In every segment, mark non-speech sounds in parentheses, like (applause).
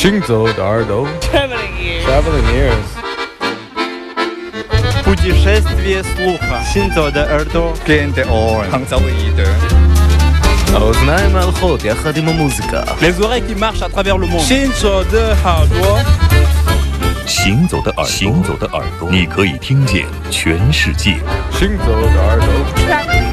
行走的耳朵。Traveling ears。Traveling ears。Путешествие слуха. Синдзо де Эрдо. Кенте Ор. Хангзо Уидер. Узнай Малхот, я ходим о музыка. Лезуре, ки марш атравер ло мон. Синдзо де Хардо. Синдзо де Эрдо. Синдзо де Эрдо. Ни кэй тинген, чвен шиджи. Синдзо де Эрдо. Синдзо де Эрдо.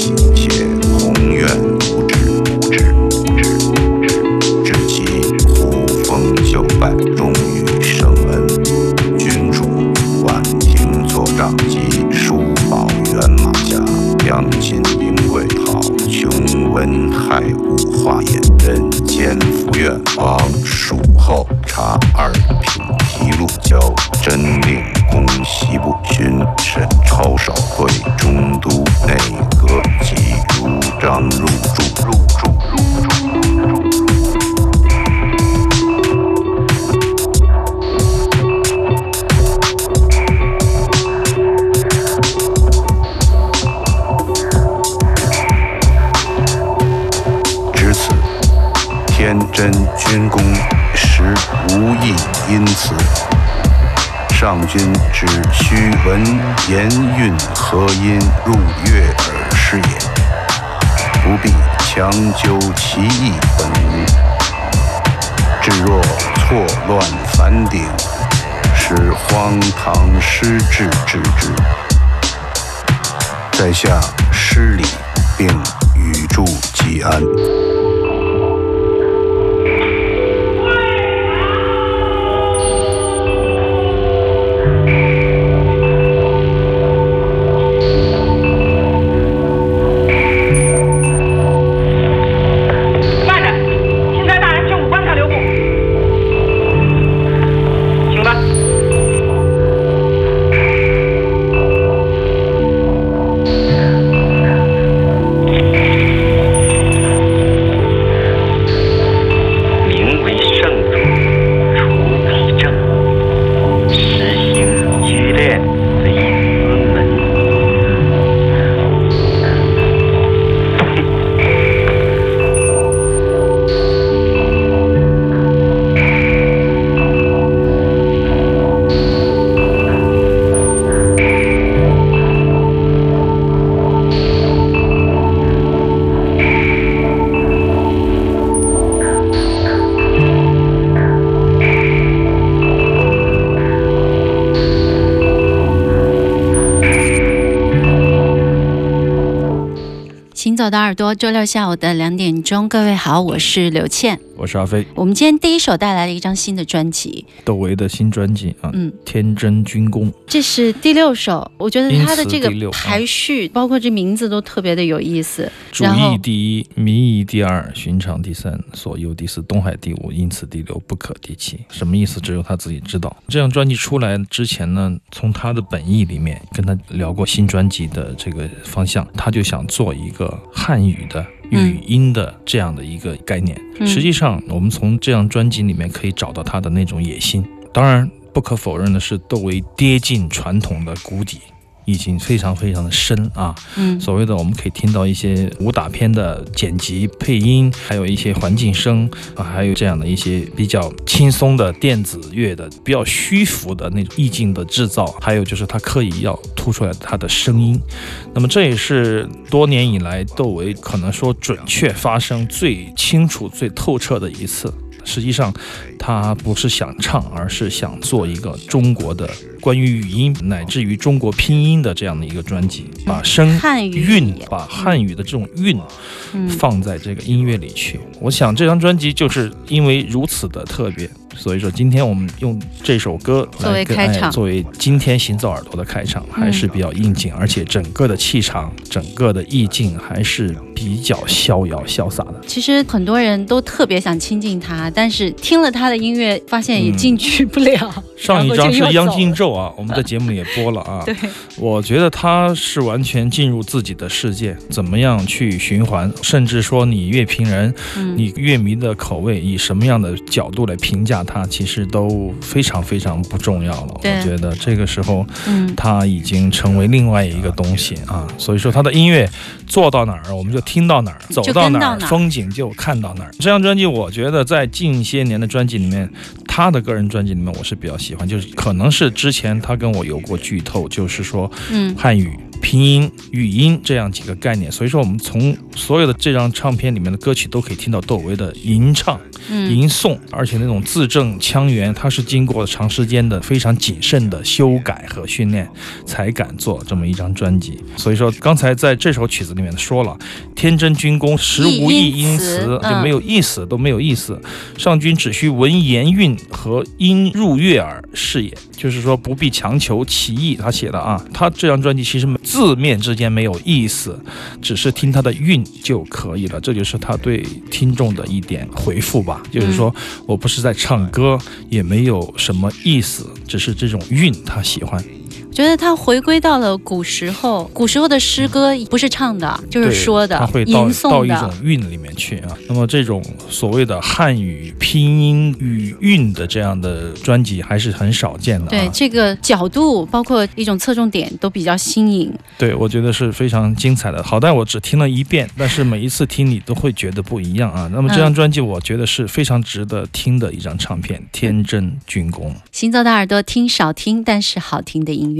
谢谢。天真君功实无益因此。上君只需闻言韵和音入悦耳是也，不必强究其意本无。至若错乱反顶，使荒唐失志之之。在下失礼，并与祝吉安。走的耳朵，周六下午的两点钟，各位好，我是刘倩。我是阿飞，我们今天第一首带来了一张新的专辑，窦唯的新专辑啊，嗯，天真军功，这是第六首，我觉得他的这个排序，包括这名字都特别的有意思。主义第一，民意第二，寻常第三，所右第四，东海第五，因此第六，不可第七。什么意思？只有他自己知道。这张专辑出来之前呢，从他的本意里面跟他聊过新专辑的这个方向，他就想做一个汉语的。语音的这样的一个概念，嗯实际上我们从这张专辑里面可以找到他的那种野心。当然，不可否认的是，窦唯跌进传统的谷底。已经非常非常的深啊，嗯所谓的我们可以听到一些武打片的剪辑、配音，还有一些环境声啊，还有这样的一些比较轻松的电子乐的、比较虚浮的那种意境的制造，还有就是他刻意要突出来他的声音。那么这也是多年以来窦唯可能说准确发声最清楚、最透彻的一次。实际上，他不是想唱，而是想做一个中国的关于语音乃至于中国拼音的这样的一个专辑，把声汉语韵，把汉语的这种韵嗯放在这个音乐里去。我想这张专辑就是因为如此的特别，所以说今天我们用这首歌作为开场哎作为今天行走耳朵的开场，还是比较应景，而且整个的气场、整个的意境还是比较逍遥潇洒的。其实很多人都特别想亲近他，但是听了他的音乐，发现也进去不了。嗯上一张是央金然我们在节目里也播了啊。就又走了，我觉得他是完全进入自己的世界，怎么样去循环，甚至说你乐评人，嗯，你乐迷的口味以什么样的角度来评价他，其实都非常非常不重要了。我觉得这个时候嗯。他已经成为另外一个东西啊，所以说他的音乐做到哪儿我们就听到哪儿，走到哪儿。风景就看到哪儿。这张专辑我觉得在近些年的专辑里面，他的个人专辑里面我是比较喜欢，就是可能是之前他跟我有过剧透，就是说嗯。汉语拼音、语音这样几个概念，所以说我们从所有的这张唱片里面的歌曲都可以听到窦唯的吟唱、嗯吟诵，而且那种字正腔圆，他是经过长时间的非常谨慎的修改和训练，才敢做这么一张专辑。所以说，刚才在这首曲子里面说了，天真军功，实无意音词，就没有意思，都没有意思。上君只需闻言韵和音入悦耳是也，就是说不必强求其意。他写的啊，他这张专辑其实字面之间没有意思，只是听他的韵就可以了。这就是他对听众的一点回复吧，就是说我不是在唱歌，也没有什么意思，只是这种韵他喜欢。觉得他回归到了古时候，古时候的诗歌不是唱的，就是说的他会，到吟到一种。韵里面去啊。那么这种所谓的汉语拼音与韵的这样的专辑还是很少见的、啊。对这个角度，包括一种侧重点，都比较新颖。对，我觉得是非常精彩的。好在我只听了一遍，但是每一次听你都会觉得不一样啊。那么这张嗯专辑，我觉得是非常值得听的一张唱片，《天真军工》。行走的耳朵听少听，但是好听的音乐。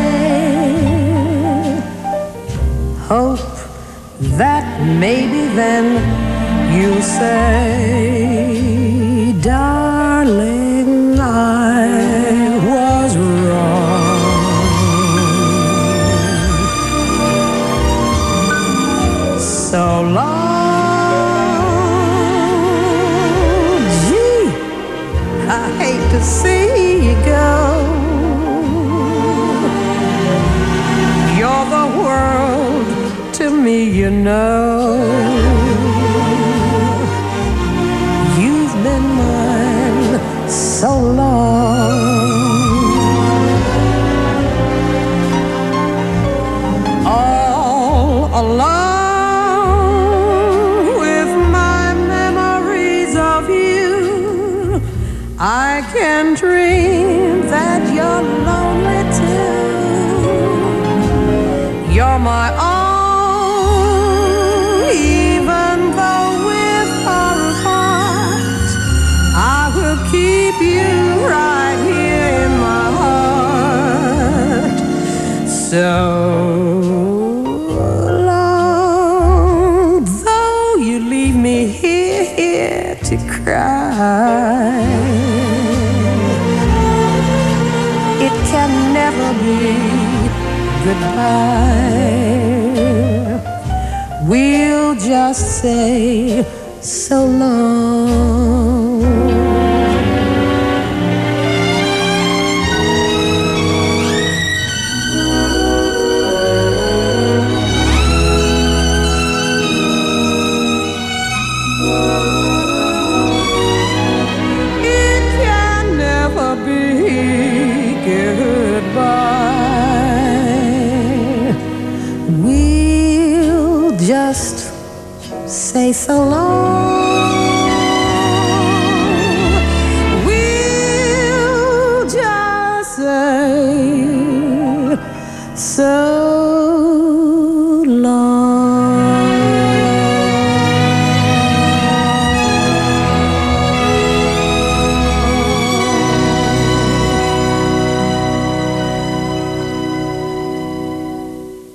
maybe then you'll say, Darling, I was wrong. so long. Gee, I hate to see you know. You've been mine so long. all alone We'll just say so long. So long. We'll just say so long.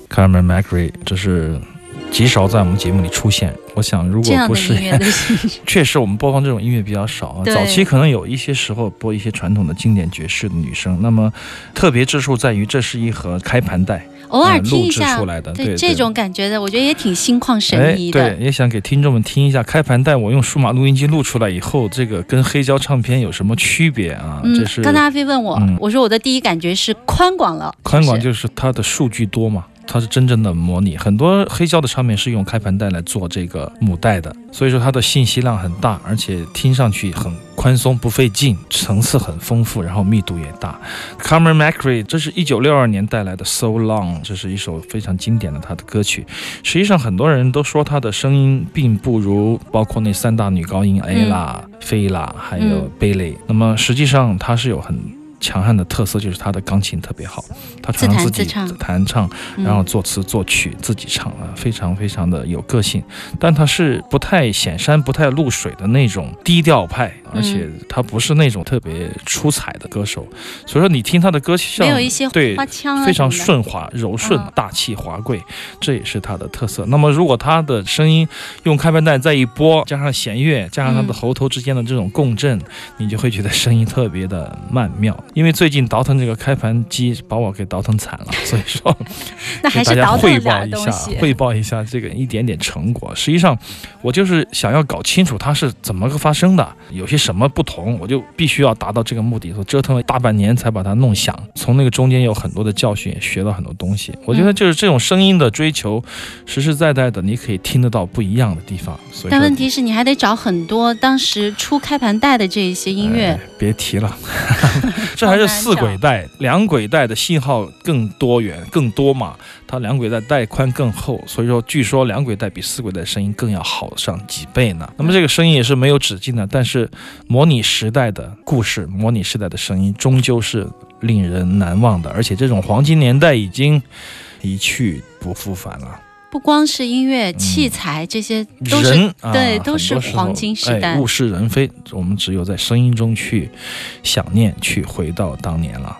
Carmen McRae，这是极少在我们节目里出现。我想，如果不是 (laughs) 确实，我们播放这种音乐比较少啊。早期可能有一些时候播一些传统的经典爵士的女声，那么特别之处在于这是一盒开盘带，偶尔听一下出来的，对这种感觉的，我觉得也挺心旷神怡哎，的。对，也想给听众们听一下开盘带。我用数码录音机录出来以后，这个跟黑胶唱片有什么区别啊？嗯这是，刚才阿飞问我，嗯我说我的第一感觉是宽广了，宽广就是它的数据多嘛，它是真正的模拟。很多黑胶的唱片是用开盘带来做这个母带的，所以说它的信息量很大，而且听上去很宽松不费劲，层次很丰富，然后密度也大。Carmen McRae，这是一九六二年带来的《So Long》，这是一首非常经典的他的歌曲。实际上，很多人都说她的声音并不如包括那三大女高音 Ella、菲拉还有嗯贝蕾。那么实际上，它是有很强悍的特色就是他的钢琴特别好，他常常自己弹自唱然后作词作曲自己唱啊，非常非常的有个性。但他是不太显山、不太露水的那种低调派，而且他不是那种特别出彩的歌手，所以说你听他的歌像没有一些对花腔啊非常顺滑、柔顺嗯、大气、华贵，这也是他的特色。那么如果他的声音用开盘带再一拨，加上弦乐，加上他的嗯。喉头之间的这种共振，你就会觉得声音特别的曼妙。因为最近倒腾这个开盘机把我给倒腾惨了，所以说 (laughs) 那还给大家是倒腾汇报点一下，东西。汇报一下这个一点点成果。实际上，我就是想要搞清楚它是怎么个发生的，有些什么不同，我就必须要达到这个目的。我折腾了大半年才把它弄响，从那个中间有很多的教训，也学到很多东西。我觉得就是这种声音的追求，实实在在的，你可以听得到不一样的地方。所以但问题是你还得找很多当时出开盘带的这一些音乐哎，别提了，这 (laughs) 还是四轨带，两轨带的信号更多元、更多嘛。它两轨带带宽更厚，所以说据说两轨带比四轨带声音更要好上几倍呢。那么这个声音也是没有止境的，但是模拟时代的故事，模拟时代的声音，终究是令人难忘的。而且这种黄金年代已经一去不复返了。不光是音乐、器材，这些都是对，都是黄金时代哎。物是人非，我们只有在声音中去想念，去回到当年了。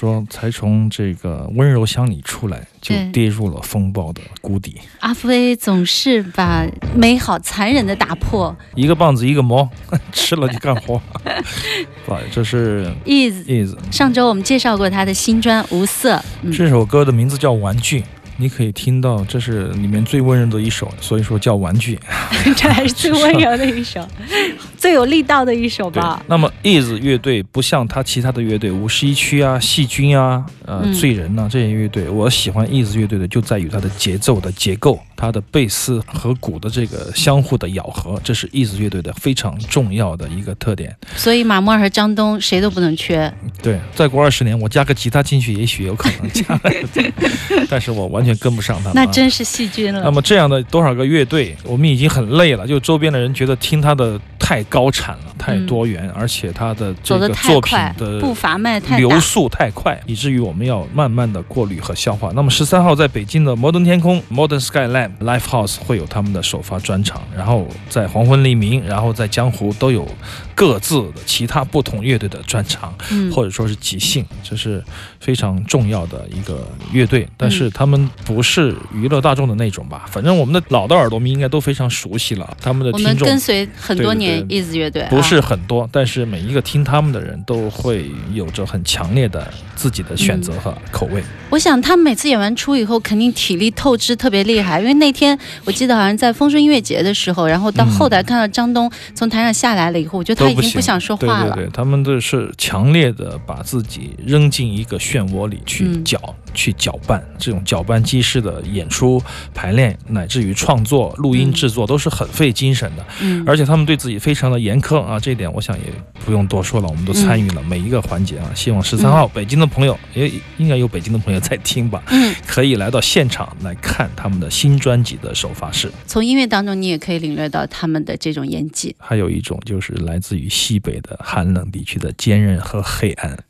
说，才从这个温柔乡里出来，就跌入了风暴的谷底。阿飞总是把美好残忍的打破。一个棒子一个馍，(laughs) 吃了就干活。(laughs) 对，这是 Is Is 上周我们介绍过他的新专《无色》，嗯，这首歌的名字叫《玩具》，你可以听到这是里面最温柔的一首，所以说叫《玩具》。(laughs) 这还是最温柔的一首。最有力道的一首吧。，那么 Is 乐队不像他其他的乐队，五十一区啊、细菌啊、呃、嗯醉人呐、这些乐队，我喜欢 Is 乐队的就在于它的节奏的结构，它的贝斯和鼓的这个相互的咬合，这是 Is 乐队的非常重要的一个特点。所以马莫尔和张东谁都不能缺。对，再过二十年，我加个吉他进去，也许有可能加了，(laughs) 但是我完全跟不上他们、啊。那真是细菌了。那么这样的多少个乐队，我们已经很累了。就周边的人觉得听他的太高产了，太多元，而且他的这个作品，的步伐迈太流。速太快，以至于我们要慢慢的过滤和消化。那么十三号在北京的摩登天空 Modern Skyline Live House 会有他们的首发专场，然后在黄昏黎明，然后在江湖都有各自的其他不同乐队的专长，嗯或者说是即兴，这是非常重要的一个乐队。但是他们不是娱乐大众的那种吧？反正我们的老的耳朵们应该都非常熟悉了，他们的我们听众跟随很多年对 Is 乐队，不是啊很多，但是每一个听他们的人都会有着很强烈的自己的选择和口味。我想他们每次演完出以后，肯定体力透支特别厉害。因为那天我记得好像在丰顺音乐节的时候，然后到后台看到张东从台上下来了以后，我觉得他已经行不想说话了。对对对，他们都是强烈的把自己扔进一个漩涡里去嗯搅、去搅拌，这种搅拌机式的演出、排练，乃至于创作、录音嗯制作，都是很费精神的。嗯，而且他们对自己非常的严苛啊，这一点我想也不用多说了，我们都参与了每一个环节啊。希望十三号北京的朋友，也应该有北京的朋友在听吧，嗯，可以来到现场来看他们的新专辑的首发式。从音乐当中你也可以领略到他们的这种演技。还有一种就是来自于西北的寒冷地区的坚韧和黑暗。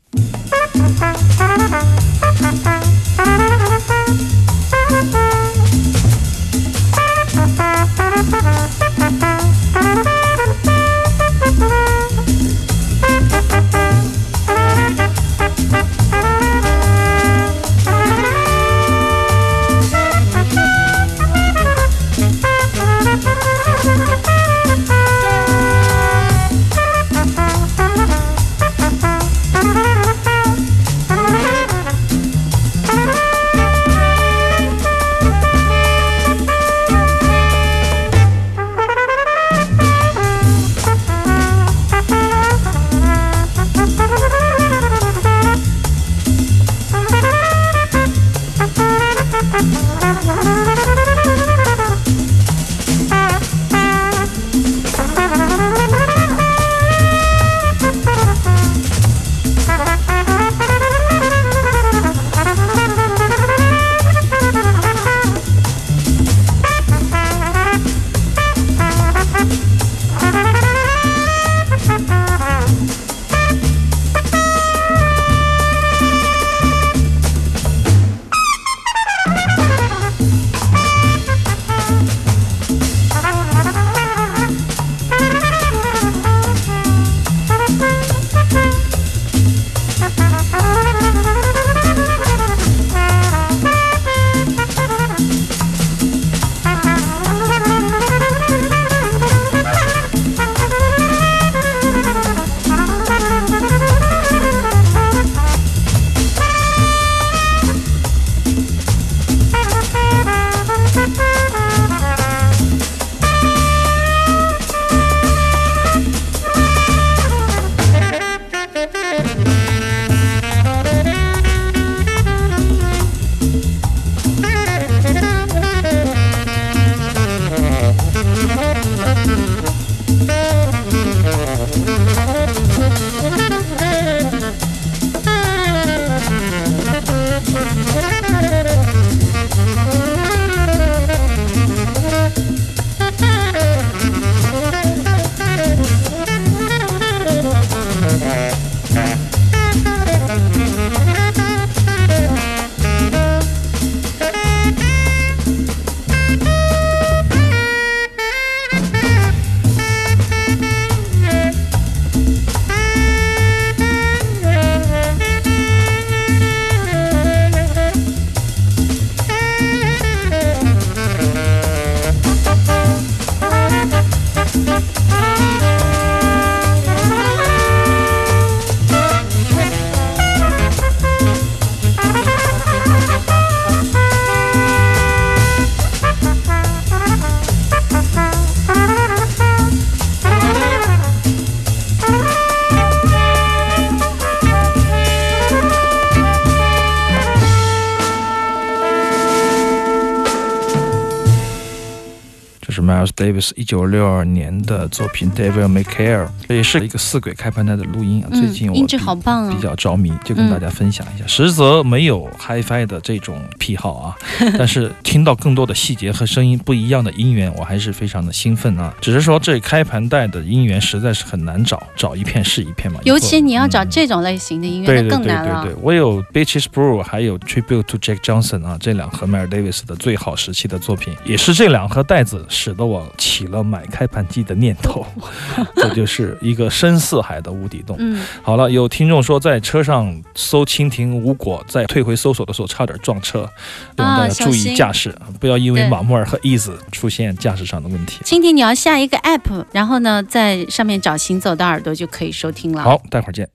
Davis 一九六二年的作品《Devil May Care》，这也是一个四轨开盘带的录音啊。最近我音质比好棒啊比较着迷，就跟大家分享一下。实则没有 HiFi 的这种癖好啊，(laughs) 但是听到更多的细节和声音不一样的音源，我还是非常的兴奋啊。只是说这开盘带的音源实在是很难找，找一片是一片嘛。尤其你要找嗯这种类型的音乐，那对对对更难了。对对，我有 Bitches Brew，还有 Tribute to Jack Johnson 啊，这两盒 Miles Davis 的最好时期的作品，也是这两盒带子使得我起了买开盘机的念头，(laughs) 这就是一个深似海的无底洞。嗯，好了，有听众说在车上搜蜻蜓无果，在退回搜索的时候差点撞车，希望大家注意驾驶，不要因为马木尔和 Ease 出现驾驶上的问题。蜻蜓你要下一个 app，然后呢，在上面找行走的耳朵就可以收听了。好，待会儿见。